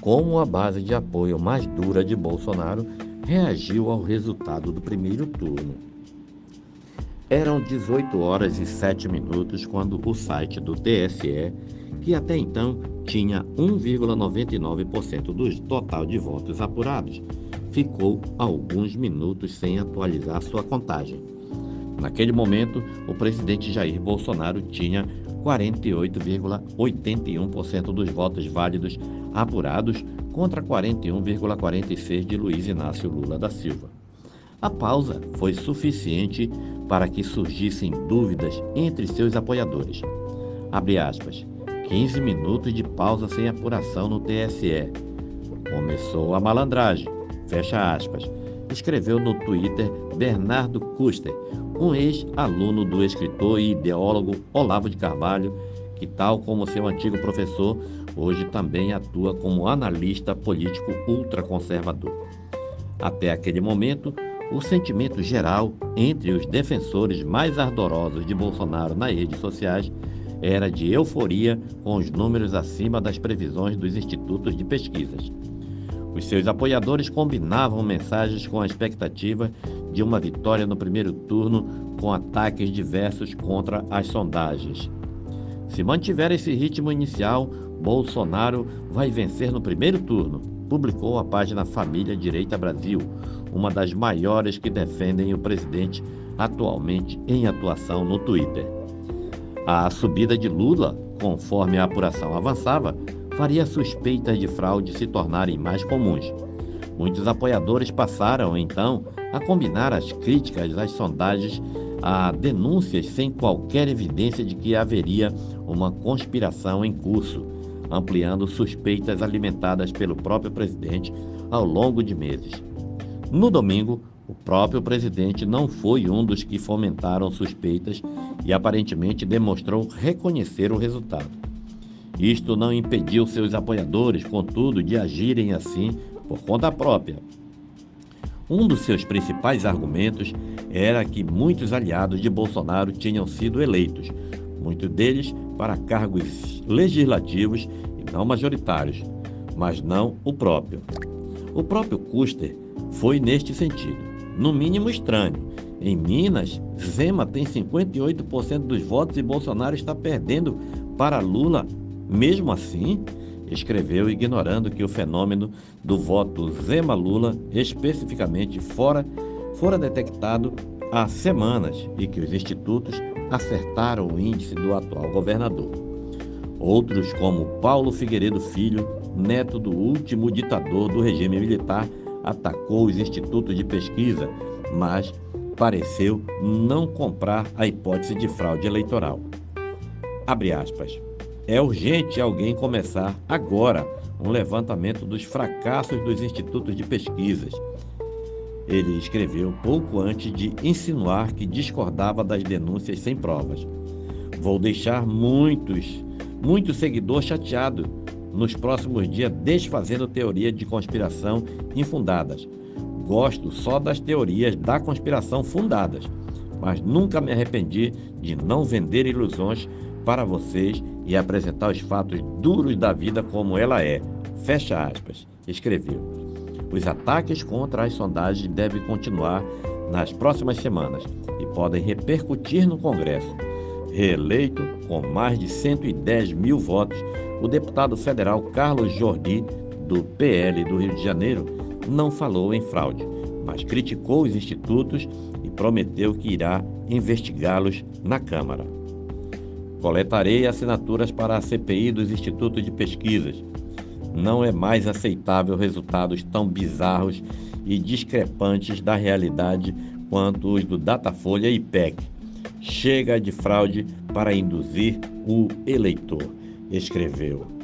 como a base de apoio mais dura de Bolsonaro reagiu ao resultado do primeiro turno. Eram 18 horas e 7 minutos quando o site do TSE, que até então tinha 1,99% do total de votos apurados, ficou alguns minutos sem atualizar sua contagem. Naquele momento, o presidente Jair Bolsonaro tinha 48,81% dos votos válidos apurados contra 41,46% de Luiz Inácio Lula da Silva. A pausa foi suficiente para que surgissem dúvidas entre seus apoiadores. Abre aspas. 15 minutos de pausa sem apuração no TSE. Começou a malandragem. Fecha aspas. Escreveu no Twitter Bernardo Custer, um ex-aluno do escritor e ideólogo Olavo de Carvalho, que, tal como seu antigo professor, hoje também atua como analista político ultraconservador. Até aquele momento, o sentimento geral entre os defensores mais ardorosos de Bolsonaro nas redes sociais era de euforia com os números acima das previsões dos institutos de pesquisas. Os seus apoiadores combinavam mensagens com a expectativa de uma vitória no primeiro turno, com ataques diversos contra as sondagens. Se mantiver esse ritmo inicial, Bolsonaro vai vencer no primeiro turno, publicou a página Família Direita Brasil, uma das maiores que defendem o presidente atualmente em atuação no Twitter. A subida de Lula, conforme a apuração avançava, faria suspeitas de fraude se tornarem mais comuns. Muitos apoiadores passaram, então, a combinar as críticas às sondagens a denúncias sem qualquer evidência de que haveria uma conspiração em curso, ampliando suspeitas alimentadas pelo próprio presidente ao longo de meses. No domingo, o próprio presidente não foi um dos que fomentaram suspeitas e aparentemente demonstrou reconhecer o resultado. Isto não impediu seus apoiadores, contudo, de agirem assim por conta própria. Um dos seus principais argumentos era que muitos aliados de Bolsonaro tinham sido eleitos, muitos deles para cargos legislativos e não majoritários, mas não o próprio. O próprio Custer foi neste sentido, no mínimo estranho. Em Minas, Zema tem 58% dos votos e Bolsonaro está perdendo para Lula mesmo assim, escreveu ignorando que o fenômeno do voto Zema-Lula, especificamente fora, fora detectado há semanas e que os institutos acertaram o índice do atual governador. Outros, como Paulo Figueiredo Filho, neto do último ditador do regime militar, atacou os institutos de pesquisa, mas pareceu não comprar a hipótese de fraude eleitoral. Abre aspas. É urgente alguém começar agora um levantamento dos fracassos dos institutos de pesquisas. Ele escreveu pouco antes de insinuar que discordava das denúncias sem provas. Vou deixar muitos, muitos seguidores chateados nos próximos dias desfazendo teorias de conspiração infundadas. Gosto só das teorias da conspiração fundadas, mas nunca me arrependi de não vender ilusões para vocês e apresentar os fatos duros da vida como ela é. Fecha aspas. Escreveu. Os ataques contra as sondagens devem continuar nas próximas semanas e podem repercutir no Congresso. Reeleito com mais de 110 mil votos, o deputado federal Carlos Jordi, do PL do Rio de Janeiro, não falou em fraude, mas criticou os institutos e prometeu que irá investigá-los na Câmara. Coletarei assinaturas para a CPI dos institutos de pesquisas. Não é mais aceitável resultados tão bizarros e discrepantes da realidade quanto os do Datafolha e IPEC. Chega de fraude para induzir o eleitor, escreveu.